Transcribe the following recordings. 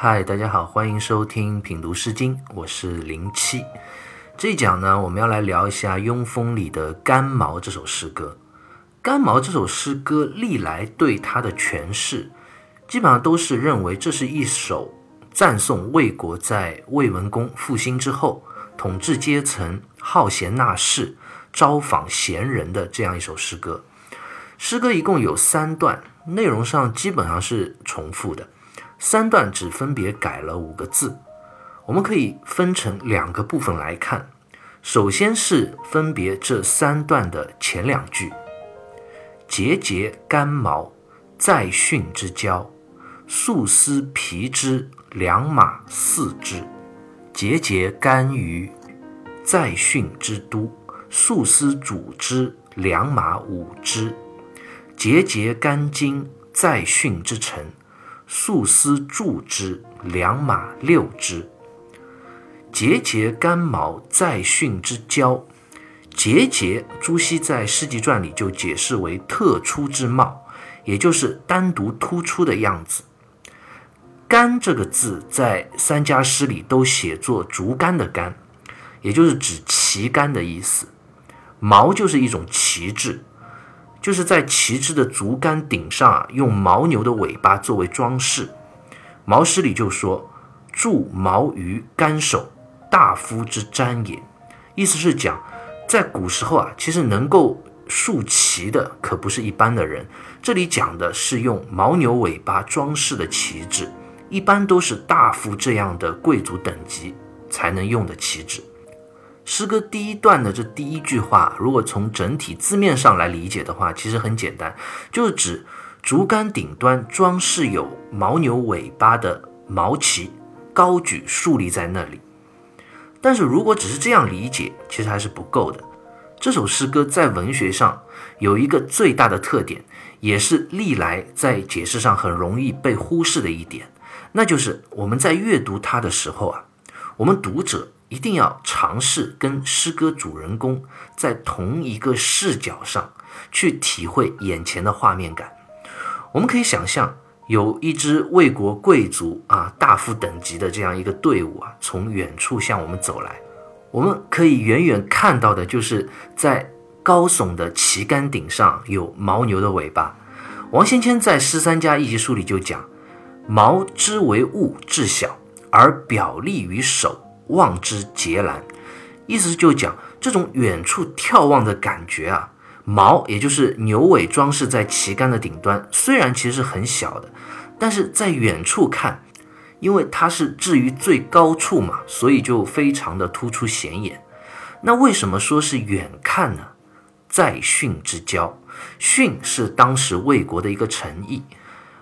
嗨，大家好，欢迎收听品读诗经，我是零七。这一讲呢，我们要来聊一下雍风里的《干毛》这首诗歌。《干毛》这首诗歌历来对它的诠释，基本上都是认为这是一首赞颂魏国在魏文公复兴之后，统治阶层好贤纳士、招访贤人的这样一首诗歌。诗歌一共有三段，内容上基本上是重复的。三段只分别改了五个字，我们可以分成两个部分来看。首先是分别这三段的前两句：“节节干毛，在训之交；素丝皮之，良马四之。节节干鱼，在训之都；素丝主之，良马五之。节节干荆，在训之城。”素丝助之，良马六之。节节干毛，在训之交。节节，朱熹在《诗集传》里就解释为特出之貌，也就是单独突出的样子。干这个字在三家诗里都写作竹竿的竿，也就是指旗杆的意思。毛就是一种旗帜。就是在旗帜的竹竿顶上啊，用牦牛的尾巴作为装饰。《毛诗》里就说：“铸毛于竿首，大夫之瞻也。”意思是讲，在古时候啊，其实能够竖旗的可不是一般的人。这里讲的是用牦牛尾巴装饰的旗帜，一般都是大夫这样的贵族等级才能用的旗帜。诗歌第一段的这第一句话，如果从整体字面上来理解的话，其实很简单，就是指竹竿顶端装饰有牦牛尾巴的毛旗，高举竖立在那里。但是如果只是这样理解，其实还是不够的。这首诗歌在文学上有一个最大的特点，也是历来在解释上很容易被忽视的一点，那就是我们在阅读它的时候啊，我们读者。一定要尝试跟诗歌主人公在同一个视角上去体会眼前的画面感。我们可以想象，有一支魏国贵族啊大夫等级的这样一个队伍啊，从远处向我们走来。我们可以远远看到的就是在高耸的旗杆顶上有牦牛的尾巴。王先谦在《诗三家一集书》里就讲：“毛之为物，至小而表立于手。”望之截然，意思就讲这种远处眺望的感觉啊，毛也就是牛尾装饰在旗杆的顶端，虽然其实是很小的，但是在远处看，因为它是置于最高处嘛，所以就非常的突出显眼。那为什么说是远看呢？在训之交，训是当时魏国的一个城邑，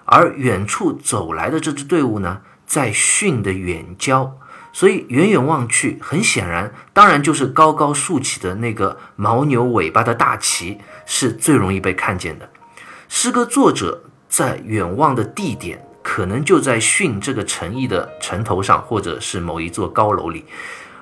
而远处走来的这支队伍呢，在训的远郊。所以远远望去，很显然，当然就是高高竖起的那个牦牛尾巴的大旗是最容易被看见的。诗歌作者在远望的地点，可能就在训这个城邑的城头上，或者是某一座高楼里。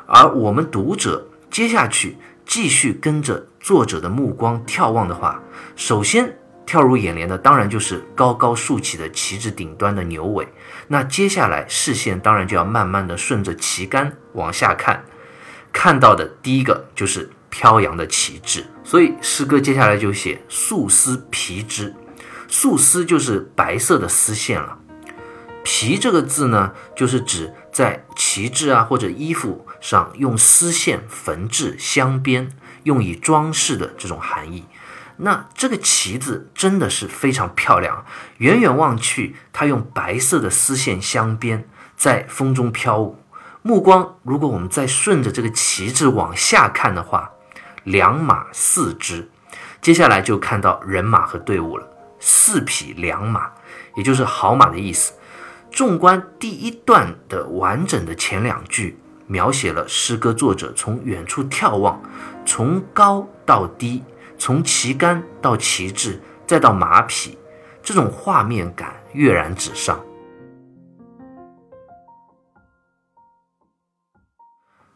而我们读者接下去继续跟着作者的目光眺望的话，首先。跳入眼帘的当然就是高高竖起的旗帜顶端的牛尾，那接下来视线当然就要慢慢的顺着旗杆往下看，看到的第一个就是飘扬的旗帜，所以诗歌接下来就写素丝皮之，素丝就是白色的丝线了，皮这个字呢，就是指在旗帜啊或者衣服上用丝线缝制镶边，用以装饰的这种含义。那这个旗子真的是非常漂亮，远远望去，它用白色的丝线镶边，在风中飘舞。目光如果我们再顺着这个旗帜往下看的话，两马四只，接下来就看到人马和队伍了，四匹良马，也就是好马的意思。纵观第一段的完整的前两句，描写了诗歌作者从远处眺望，从高到低。从旗杆到旗帜，再到马匹，这种画面感跃然纸上。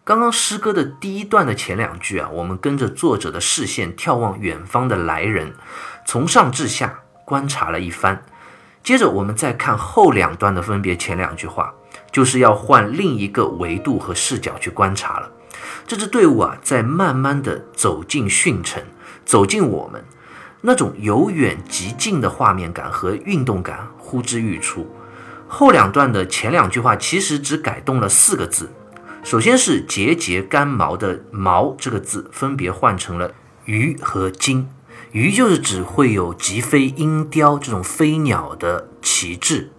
刚刚诗歌的第一段的前两句啊，我们跟着作者的视线眺望远方的来人，从上至下观察了一番。接着我们再看后两段的分别前两句话，就是要换另一个维度和视角去观察了。这支队伍啊，在慢慢的走进训城，走进我们，那种由远及近的画面感和运动感呼之欲出。后两段的前两句话其实只改动了四个字，首先是节节干毛的“毛”这个字分别换成了“鱼”和“金”。鱼就是指会有疾飞鹰雕这种飞鸟的旗帜。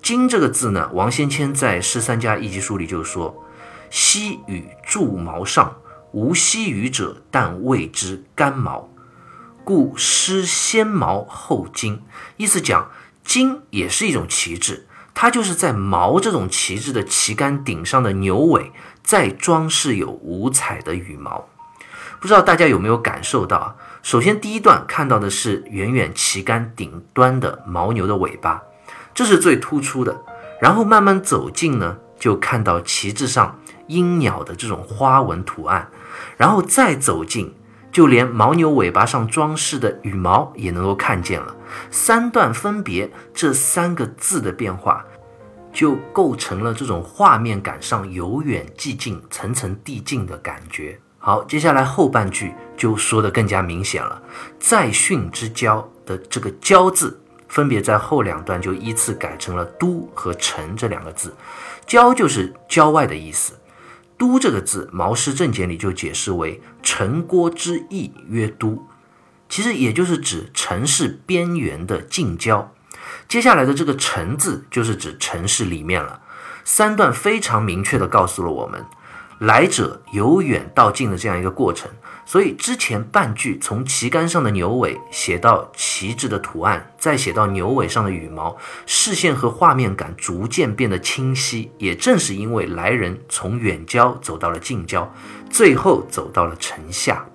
金这个字呢，王先谦在《十三家一集书》里就说：“西羽著毛上，无息羽者，但谓之干毛，故诗先毛后金。”意思讲，金也是一种旗帜，它就是在毛这种旗帜的旗杆顶上的牛尾，再装饰有五彩的羽毛。不知道大家有没有感受到啊？首先，第一段看到的是远远旗杆顶端的牦牛的尾巴，这是最突出的。然后慢慢走近呢，就看到旗帜上鹰鸟的这种花纹图案。然后再走近，就连牦牛尾巴上装饰的羽毛也能够看见了。三段分别这三个字的变化，就构成了这种画面感上由远及近、层层递进的感觉。好，接下来后半句就说的更加明显了。在训之交的这个“交”字，分别在后两段就依次改成了“都”和“城”这两个字。郊就是郊外的意思，都这个字，《毛氏正解》里就解释为城郭之意曰都，其实也就是指城市边缘的近郊。接下来的这个“城”字，就是指城市里面了。三段非常明确地告诉了我们。来者由远到近的这样一个过程，所以之前半句从旗杆上的牛尾写到旗帜的图案，再写到牛尾上的羽毛，视线和画面感逐渐变得清晰。也正是因为来人从远郊走到了近郊，最后走到了城下。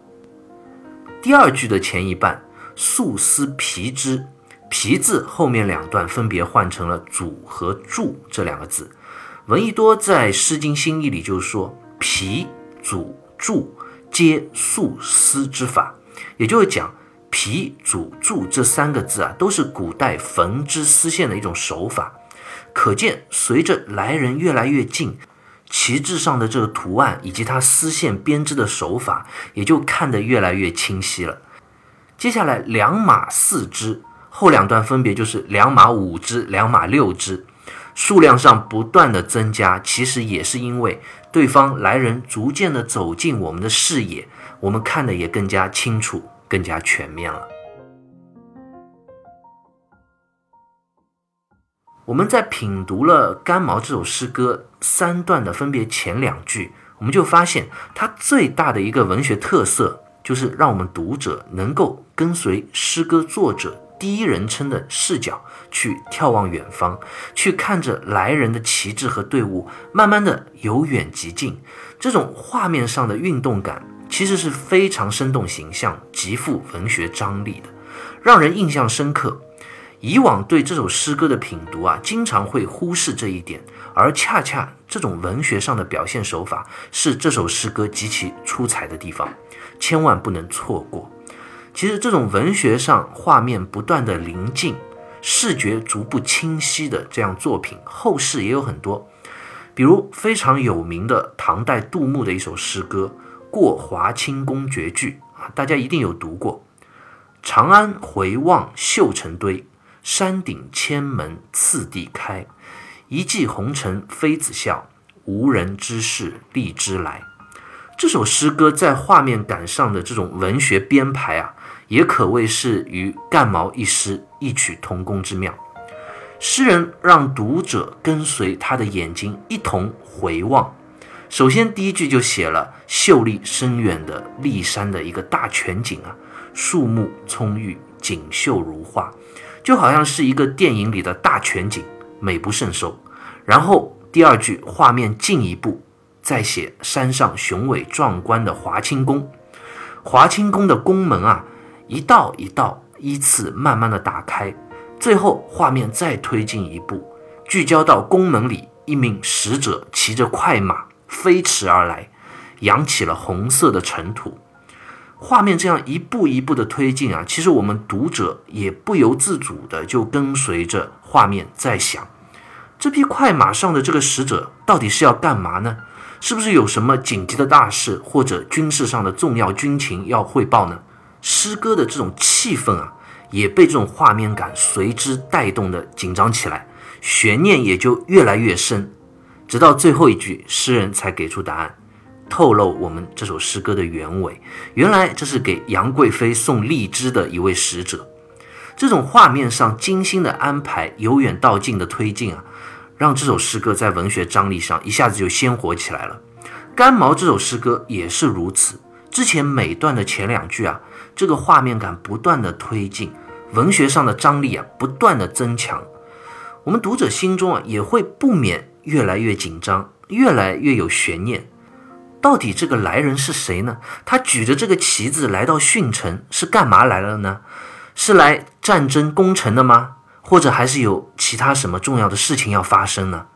第二句的前一半“素丝皮之”，皮字后面两段分别换成了“主”和“柱”这两个字。闻一多在《诗经新义》里就说。皮、主、柱皆素丝之法，也就是讲，皮、组、柱这三个字啊，都是古代缝织丝线的一种手法。可见，随着来人越来越近，旗帜上的这个图案以及它丝线编织的手法，也就看得越来越清晰了。接下来，两马四只，后两段分别就是两马五只、两马六只。数量上不断的增加，其实也是因为对方来人逐渐的走进我们的视野，我们看的也更加清楚、更加全面了。我们在品读了《干毛》这首诗歌三段的分别前两句，我们就发现它最大的一个文学特色，就是让我们读者能够跟随诗歌作者。第一人称的视角去眺望远方，去看着来人的旗帜和队伍，慢慢的由远及近，这种画面上的运动感其实是非常生动形象、极富文学张力的，让人印象深刻。以往对这首诗歌的品读啊，经常会忽视这一点，而恰恰这种文学上的表现手法是这首诗歌极其出彩的地方，千万不能错过。其实这种文学上画面不断的临近，视觉逐步清晰的这样作品，后世也有很多。比如非常有名的唐代杜牧的一首诗歌《过华清宫绝句》啊，大家一定有读过。长安回望绣成堆，山顶千门次第开。一骑红尘妃子笑，无人知是荔枝来。这首诗歌在画面感上的这种文学编排啊。也可谓是与干毛一诗异曲同工之妙。诗人让读者跟随他的眼睛一同回望。首先，第一句就写了秀丽深远的骊山的一个大全景啊，树木葱郁，锦绣如画，就好像是一个电影里的大全景，美不胜收。然后第二句画面进一步，再写山上雄伟壮观的华清宫。华清宫的宫门啊。一道一道依次慢慢的打开，最后画面再推进一步，聚焦到宫门里，一名使者骑着快马飞驰而来，扬起了红色的尘土。画面这样一步一步的推进啊，其实我们读者也不由自主的就跟随着画面在想，这匹快马上的这个使者到底是要干嘛呢？是不是有什么紧急的大事或者军事上的重要军情要汇报呢？诗歌的这种气氛啊，也被这种画面感随之带动的紧张起来，悬念也就越来越深，直到最后一句，诗人才给出答案，透露我们这首诗歌的原委。原来这是给杨贵妃送荔枝的一位使者。这种画面上精心的安排，由远到近的推进啊，让这首诗歌在文学张力上一下子就鲜活起来了。干毛这首诗歌也是如此。之前每段的前两句啊，这个画面感不断的推进，文学上的张力啊不断的增强，我们读者心中啊也会不免越来越紧张，越来越有悬念。到底这个来人是谁呢？他举着这个旗子来到训城是干嘛来了呢？是来战争攻城的吗？或者还是有其他什么重要的事情要发生呢？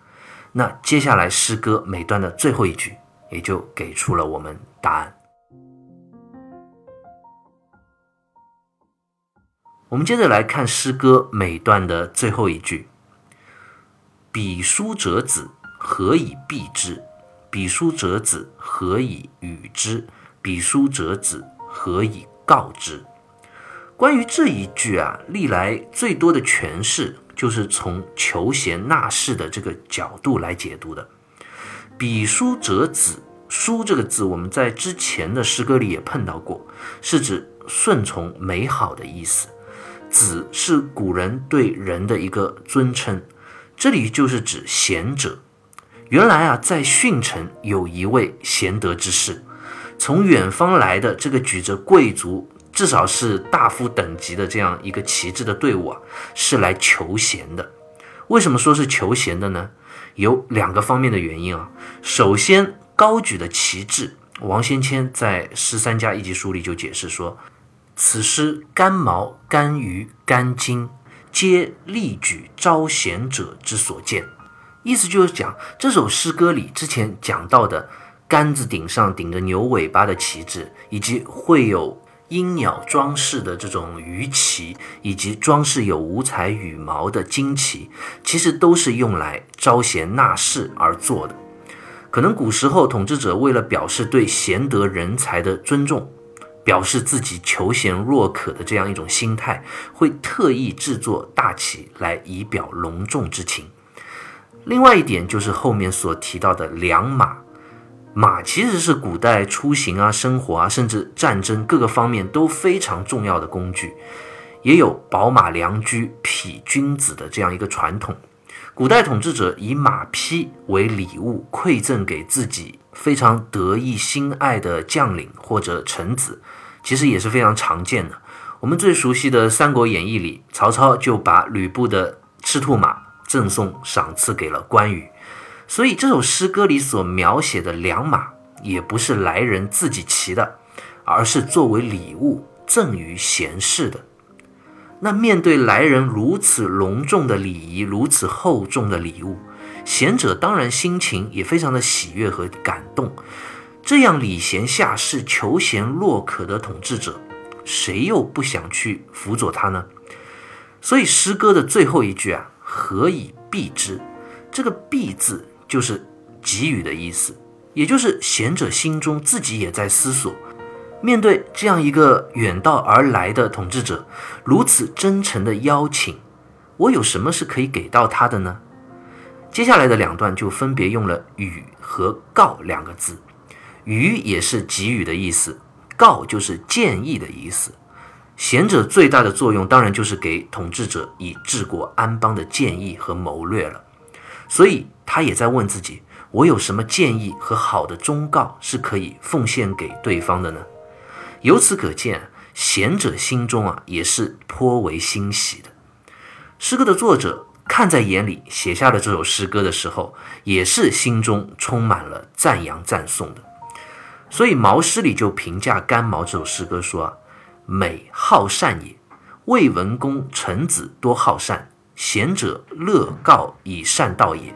那接下来诗歌每段的最后一句也就给出了我们答案。我们接着来看诗歌每段的最后一句：“彼书者子，何以避之？彼书者子，何以与之？彼书者子，何以告之？”关于这一句啊，历来最多的诠释就是从求贤纳士的这个角度来解读的。比书者子，书这个字我们在之前的诗歌里也碰到过，是指顺从美好的意思。子是古人对人的一个尊称，这里就是指贤者。原来啊，在训城有一位贤德之士，从远方来的这个举着贵族。至少是大夫等级的这样一个旗帜的队伍啊，是来求贤的。为什么说是求贤的呢？有两个方面的原因啊。首先，高举的旗帜，王先谦在《十三家一集书》里就解释说：“此诗干毛、干鱼、干金，皆力举招贤者之所见。”意思就是讲这首诗歌里之前讲到的杆子顶上顶着牛尾巴的旗帜，以及会有。鹰鸟装饰的这种鱼旗，以及装饰有五彩羽毛的旌旗，其实都是用来招贤纳士而做的。可能古时候统治者为了表示对贤德人才的尊重，表示自己求贤若渴的这样一种心态，会特意制作大旗来以表隆重之情。另外一点就是后面所提到的良马。马其实是古代出行啊、生活啊，甚至战争各个方面都非常重要的工具，也有宝马良驹、匹君子的这样一个传统。古代统治者以马匹为礼物馈赠给自己非常得意心爱的将领或者臣子，其实也是非常常见的。我们最熟悉的《三国演义》里，曹操就把吕布的赤兔马赠送赏赐给了关羽。所以这首诗歌里所描写的良马，也不是来人自己骑的，而是作为礼物赠予贤士的。那面对来人如此隆重的礼仪，如此厚重的礼物，贤者当然心情也非常的喜悦和感动。这样礼贤下士、求贤若渴的统治者，谁又不想去辅佐他呢？所以诗歌的最后一句啊，何以避之？这个避字。就是给予的意思，也就是贤者心中自己也在思索，面对这样一个远道而来的统治者，如此真诚的邀请，我有什么是可以给到他的呢？接下来的两段就分别用了“予”和“告”两个字，“予”也是给予的意思，“告”就是建议的意思。贤者最大的作用，当然就是给统治者以治国安邦的建议和谋略了。所以他也在问自己：我有什么建议和好的忠告是可以奉献给对方的呢？由此可见，贤者心中啊也是颇为欣喜的。诗歌的作者看在眼里，写下了这首诗歌的时候，也是心中充满了赞扬赞颂的。所以毛诗里就评价干毛这首诗歌说：“啊，美好善也，魏文公臣子多好善。”贤者乐告以善道也，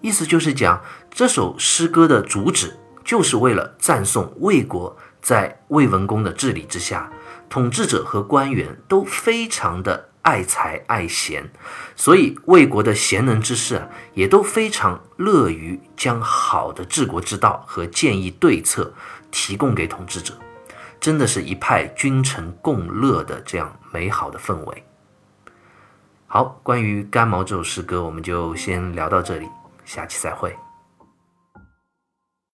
意思就是讲这首诗歌的主旨，就是为了赞颂魏国在魏文公的治理之下，统治者和官员都非常的爱才爱贤，所以魏国的贤能之士啊，也都非常乐于将好的治国之道和建议对策提供给统治者，真的是一派君臣共乐的这样美好的氛围。好，关于《干毛》这首诗歌，我们就先聊到这里，下期再会。